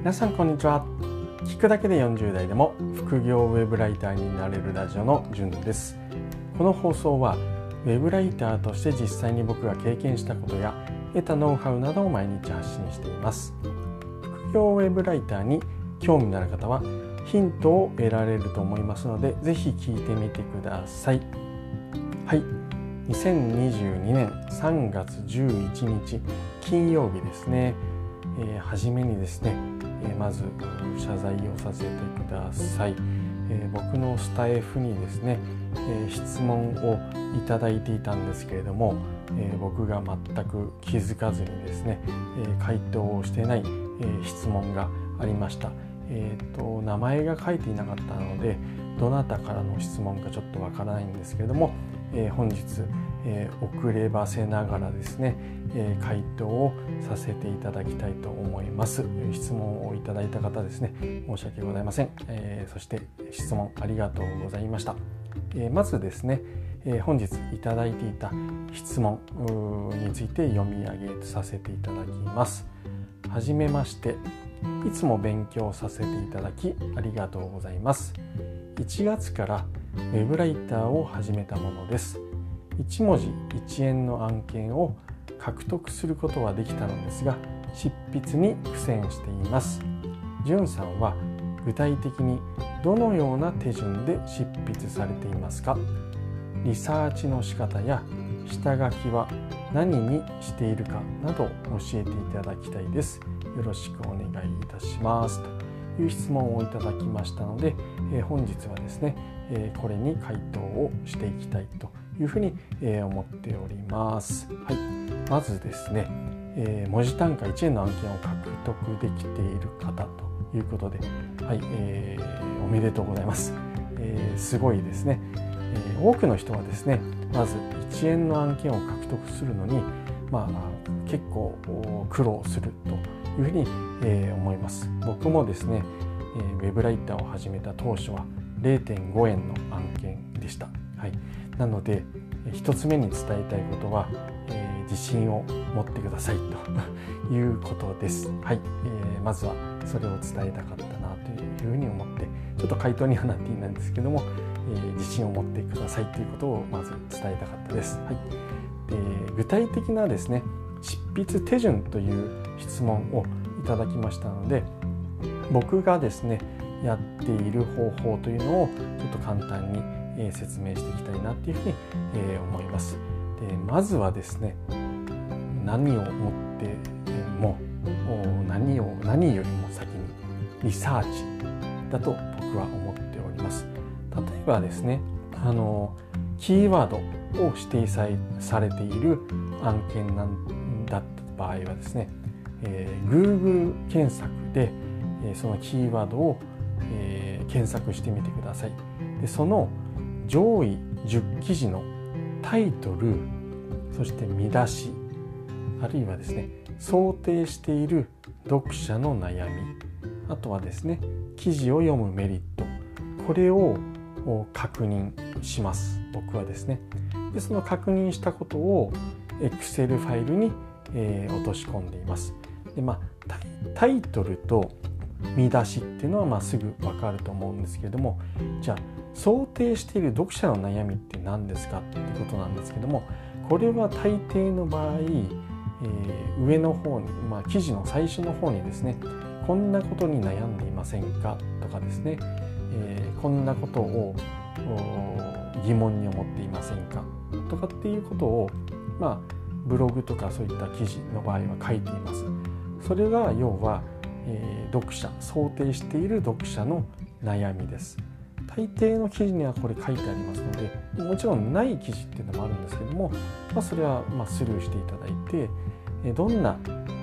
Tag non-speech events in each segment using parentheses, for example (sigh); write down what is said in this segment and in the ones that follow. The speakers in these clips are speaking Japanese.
皆さんこんにちは。聞くだけで40代でも副業ウェブライターになれるラジオのじゅんです。この放送はウェブライターとして実際に僕が経験したことや得たノウハウなどを毎日発信しています。副業ウェブライターに興味のある方はヒントを得られると思いますのでぜひ聞いてみてください。はい。2022年3月11日金曜日ですね、えー、初めにですねえまず謝罪をさせてください、え僕のスタイフにですね、え質問をいただいていたんですけれども、え僕が全く気づかずにですね、え回答をしていない、え質問がありました、えーと、名前が書いていなかったのでどなたからの質問かちょっとわからないんですけれども、えー、本日、えー、遅ればせながらですね、えー、回答をさせていただきたいと思います。質問をいただいた方ですね申し訳ございません、えそして質問ありがとうございました、えまずですね、え本日いただいていた質問について読み上げさせていただきます。はじめましていつも勉強させていただきありがとうございます。1月からウェブライターを始めたものです。1文字1円の案件を獲得することはできたのですが執筆に苦戦しています。じゅんさんは具体的にどのような手順で執筆されていますか？リサーチの仕方や下書きは何にしているかなど教えていただきたいです。よろしくお願いいたします。という質問をいただきましたので、え本日はですねえこれに回答をしていきたいというふうに、え思っております。はい、まずですね、え文字単価1円の案件を獲得できている方ということで、はい、えー、おめでとうございます。えー、すごいですね、えー、多くの人はですね、まず1円の案件を獲得するのに、まあ、結構苦労するというふうに、え思います。僕もですね、えウェブライターを始めた当初は0.5円の案件でした。はい、なので1つ目に伝えたいことは、えー、自信を持ってくださいと (laughs) いうことです。はい、えー、まずはそれを伝えたかったなというふうに思ってちょっと回答にはなっていないんですけども、えー、自信を持ってくださいということをまず伝えたかったです。はい、で具体的なですね執筆手順という質問をいただきましたので僕がですねやっている方法というのをちょっと簡単にえ説明していきたいなっていうふうに思います。でまずはですね何を思っても何を何よりも先にリサーチだと僕は思っております。例えばですねあのキーワードを指定されている案件なんだった場合はですね、えー、Google 検索で、えそのキーワードをえー、検索してみてくださいでその上位10記事のタイトルそして見出しあるいはですね想定している読者の悩みあとはですね記事を読むメリットこれを確認します。僕はですね。でその確認したことを Excel ファイルに、えー、落とし込んでいます。で、まあ、タイトルと見出しっていうのはまあすぐ分かると思うんですけれどもじゃあ想定している読者の悩みって何ですかっていうことなんですけどもこれは大抵の場合、えー、上の方に、まあ、記事の最初の方にですねこんなことに悩んでいませんかとかですね、えー、こんなことを疑問に思っていませんかとかっていうことをまあブログとかそういった記事の場合は書いています。それが要はえー、読者想定している読者の悩みです大抵の記事にはこれ書いてありますのでもちろんない記事っていうのもあるんですけども、まあ、それはまスルーしていただいて、どんな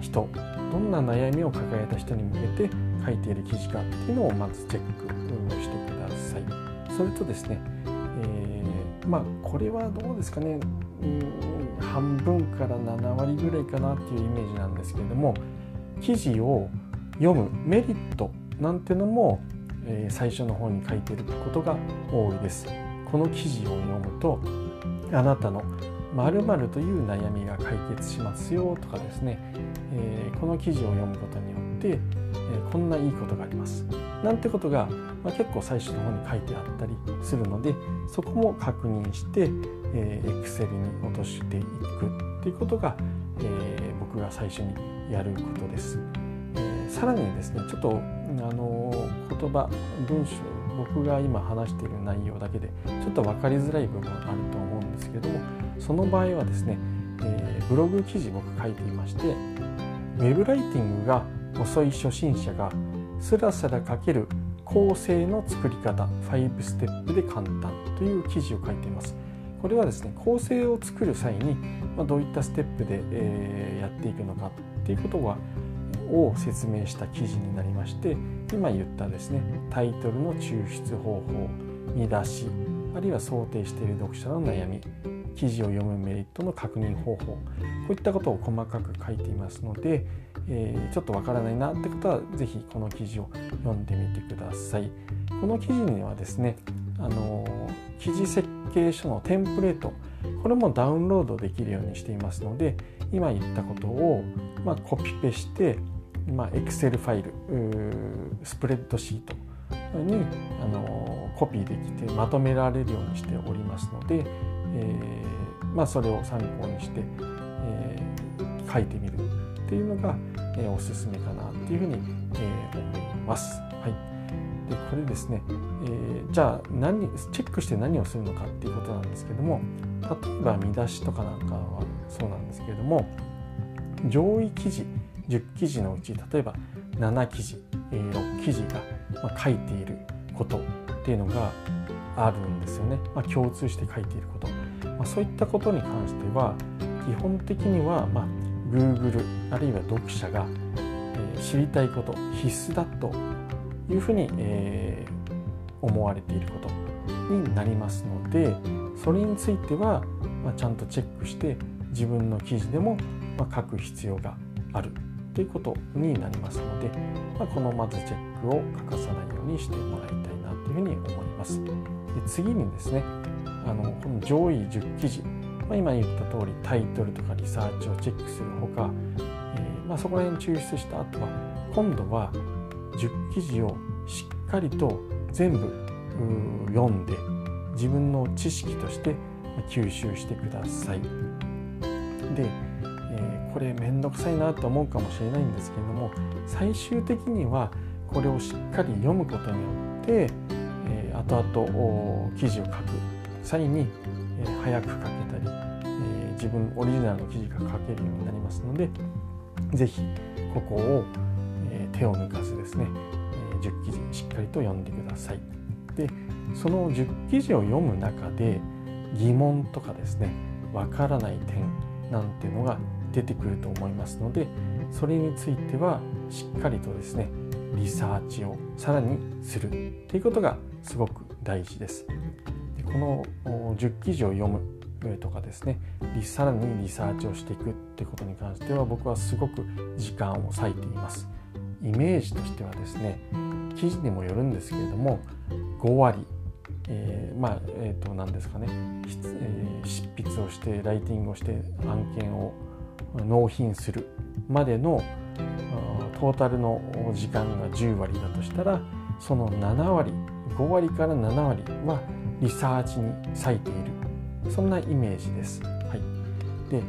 人どんな悩みを抱えた人に向けて書いている記事かっていうのをまずチェックしてください。それとですね、えー、まあこれはどうですかねうん半分から7割ぐらいかなっていうイメージなんですけれども記事を読むメリットなんてのも、えー、最初の方に書いていることが多いです。この記事を読むとあなたの〇〇という悩みが解決しますよとかですね、えー、この記事を読むことによって、えー、こんないいことがありますなんてことが、まあ、結構最初の方に書いてあったりするのでそこも確認して、えー、Excel に落としていくっていうことが、え、僕が最初にやることです。さらにですねちょっとあの言葉文章僕が今話している内容だけでちょっと分かりづらい部分あると思うんですけどもその場合はですね、えー、ブログ記事僕書いていましてウェブライティングが遅い初心者がスラスラ書ける構成の作り方5ステップで簡単という記事を書いています。これはですね構成を作る際に、まあどういったステップで、えやっていくのかっていうことはを説明した記事になりまして今言ったですねタイトルの抽出方法見出しあるいは想定している読者の悩み記事を読むメリットの確認方法こういったことを細かく書いていますので、えー、ちょっとわからないなって方は是非この記事を読んでみてください。この記事にはですねあの記事設計書のテンプレートこれもダウンロードできるようにしていますので今言ったことを、まあ、コピペしてまあ、Excel ファイルスプレッドシートにあのコピーできてまとめられるようにしておりますので、えーまあ、それを参考にして、えー、書いてみるっていうのが、えー、おすすめかなっていうふうに、えー、思います。はい、でこれですね、えー、じゃあ何チェックして何をするのかっていうことなんですけども例えば見出しとかなんかはそうなんですけれども上位記事10記事のうち例えば7記事6記事が書いていることっていうのがあるんですよね、まあ、共通して書いていること、まあ、そういったことに関しては基本的には、まあ、Google あるいは読者が、え、知りたいこと必須だというふうに、えー、思われていることになりますのでそれについては、まあ、ちゃんとチェックして自分の記事でも、まあ、書く必要がある。ということになりますので、まあ、このまずチェックを欠かさないようにしてもらいたいなというふうに思います。で次にですねあのこの上位10記事、まあ、今言った通りタイトルとかリサーチをチェックするほか、えー、まあ、そこら辺抽出した後は今度は10記事をしっかりと全部読んで自分の知識として吸収してください。でこれ面倒くさいなと思うかもしれないんですけれども最終的にはこれをしっかり読むことによって、えー、後々記事を書く際に、えー、早く書けたり、えー、自分オリジナルの記事が書けるようになりますので是非ここを、えー、手を抜かずですね、えー、10記事しっかりと読んでください。でその10記事を読む中で疑問とかですねわからない点なんていうのが出てくると思いますのでそれについてはしっかりとですねリサーチをさらにするということがすごく大事です。でこの10記事を読むとかですねさらにリサーチをしていくってことに関しては僕はすごく時間を割いています。イメージとしてはですね記事にもよるんですけれども5割えー、まあえっ、ー、と何ですかね、えー、執筆をしてライティングをして案件を納品するまでのトータルの時間が10割だとしたらその7割5割から7割はリサーチに割いているそんなイメージです。はい、で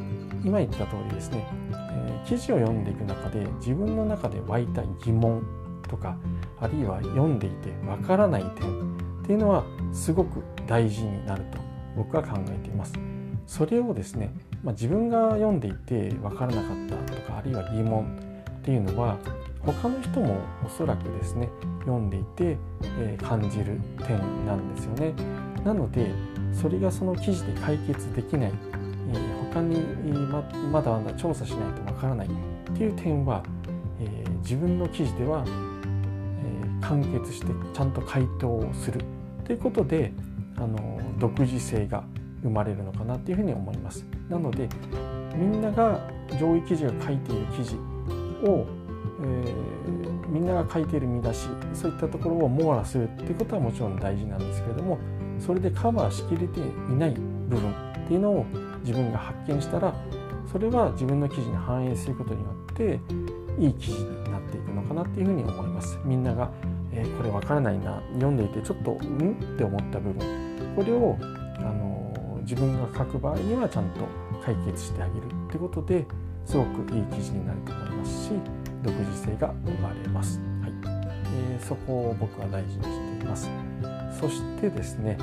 今言った通りですね、えー、記事を読んでいく中で自分の中で湧いた疑問とかあるいは読んでいてわからない点っていうのはすごく大事になると僕は考えています。それをですね、まあ、自分が読んでいて分からなかったとかあるいは疑問っていうのは他の人もおそらくですね読んでいて、えー、感じる点なんですよね。なのでそれがその記事で解決できない、えー、他にままだまだ調査しないとわからないっていう点は、えー、自分の記事では、えー、完結してちゃんと回答をするということであの独自性が生まれるのかなっていうふうに思います。なのでみんなが上位記事が書いている記事を、えー、みんなが書いている見出しそういったところを網羅するっていうことはもちろん大事なんですけれどもそれでカバーしきれていない部分っていうのを自分が発見したらそれは自分の記事に反映することによっていい記事になっていくのかなっていうふうに思います。みんなが、えー、これわからないな読んでいてちょっとうん？って思った部分。これを自分が書く場合にはちゃんと解決してあげるってことですごくいい記事になると思いますし独自性が生まれます、はい。えー、そこを僕は大事にしています。そしてですね、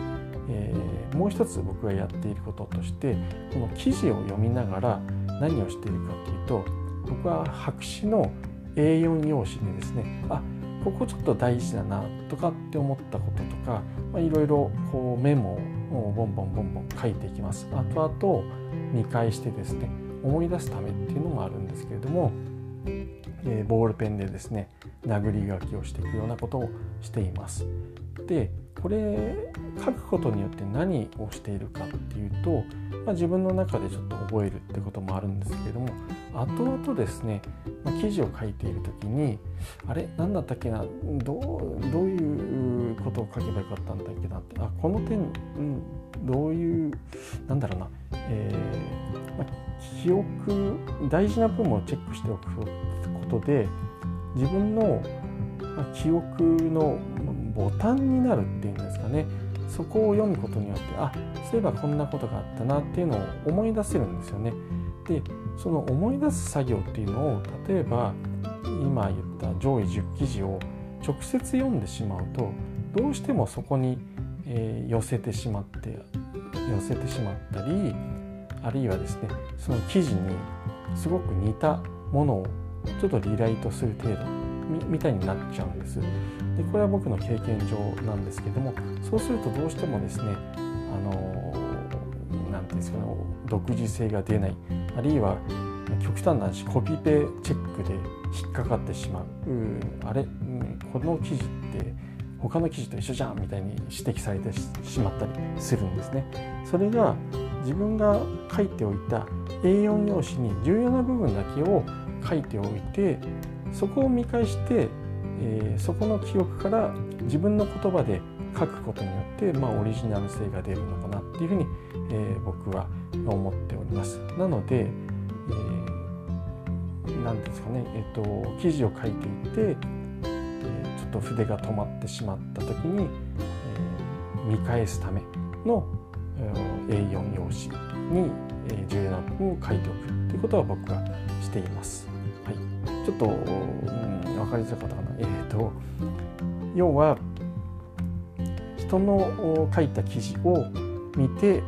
えー、もう一つ僕がやっていることとしてこの記事を読みながら何をしているかというと僕は白紙の A4 用紙でですねあここちょっと大事だなとかって思ったこととかいろいろメモをボンボンボンボン書いていきます。後々見返してですね思い出すためっていうのもあるんですけれども、えー、ボールペンでですね殴り書きをしていくようなことをしています。でこれ書くことによって何をしているかっていうと、まあ、自分の中でちょっと覚えるってこともあるんですけれども後々ですね、まあ、記事を書いている時にあれ何だったっけなどうどういうことを書けばよかったんだっけなってあこの点、うん、どういうなんだろうな、えーまあ、記憶大事な部分をチェックしておくことで自分の記憶のボタンになるっていうんですかねそこを読むことによってあそういえばこんなことがあったなっていうのを思い出せるんですよね。でその思い出す作業っていうのを例えば今言った上位10記事を直接読んでしまうとどうしてもそこに、えー、寄せてしまって寄せてしまったりあるいはですねその記事にすごく似たものをちょっとリライトする程度みたいになっちゃうんです。でこれは僕の経験上なんですけどもそうするとどうしてもですねあの何て言うんですかね独自性が出ないあるいは極端な話コピペチェックで引っかかってしまうあれ、この記事って他の記事と一緒じゃんみたいに指摘されてしまったりするんですね。それが自分が書いておいた A4 用紙に重要な部分だけを書いておいてそこを見返してえー、そこの記憶から自分の言葉で書くことによって、まあ、オリジナル性が出るのかなっていうふうに、えー、僕は思っております。なので、えー、なんですかね、えーと、記事を書いていて、えー、ちょっと筆が止まってしまった時に、えー、見返すための、えー、A4 用紙に、えー、重要な部分を書いておくということは僕はしています。はい、ちょっと、うん、分かりづらかったかな。えーと、要は人の書いた記事を見て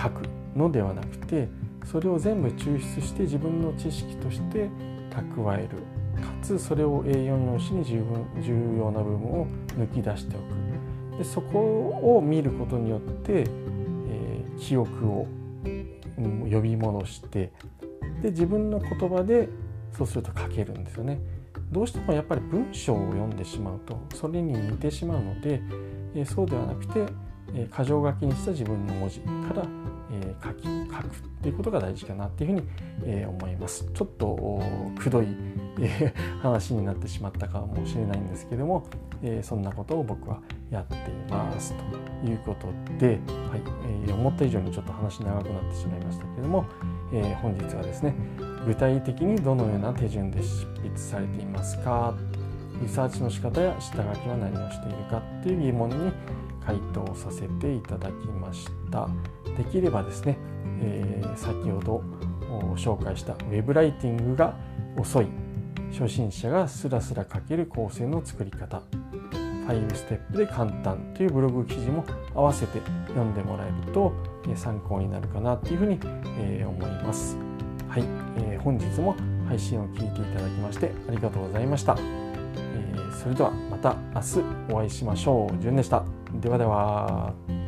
書くのではなくてそれを全部抽出して自分の知識として蓄えるかつそれを A4 用紙に十分重要な部分を抜き出しておくでそこを見ることによって、えー、記憶を、うん、呼び戻してで自分の言葉でそうすると書けるんですよね。どうしてもやっぱり文章を読んでしまうとそれに似てしまうので、えそうではなくて、え箇条書きにした自分の文字から、え書き書くっていうことが大事かなっていうふうに、え思います。ちょっとくどい、え話になってしまったかもしれないんですけども、えそんなことを僕はやっていますということで、はいえ思った以上にちょっと話長くなってしまいましたけども、え本日はですね具体的にどのような手順で執筆されていますかリサーチの仕方や下書きは何をしているかっていう疑問に回答させていただきましたできればですね、えー、先ほど紹介したウェブライティングが遅い初心者がスラスラ書ける構成の作り方5ステップで簡単というブログ記事も合わせて読んでもらえると参考になるかなというふうに思います。はい、えー、本日も配信を聞いていただきましてありがとうございました。えー、それではまた明日お会いしましょう。じゅんでした。ではでは。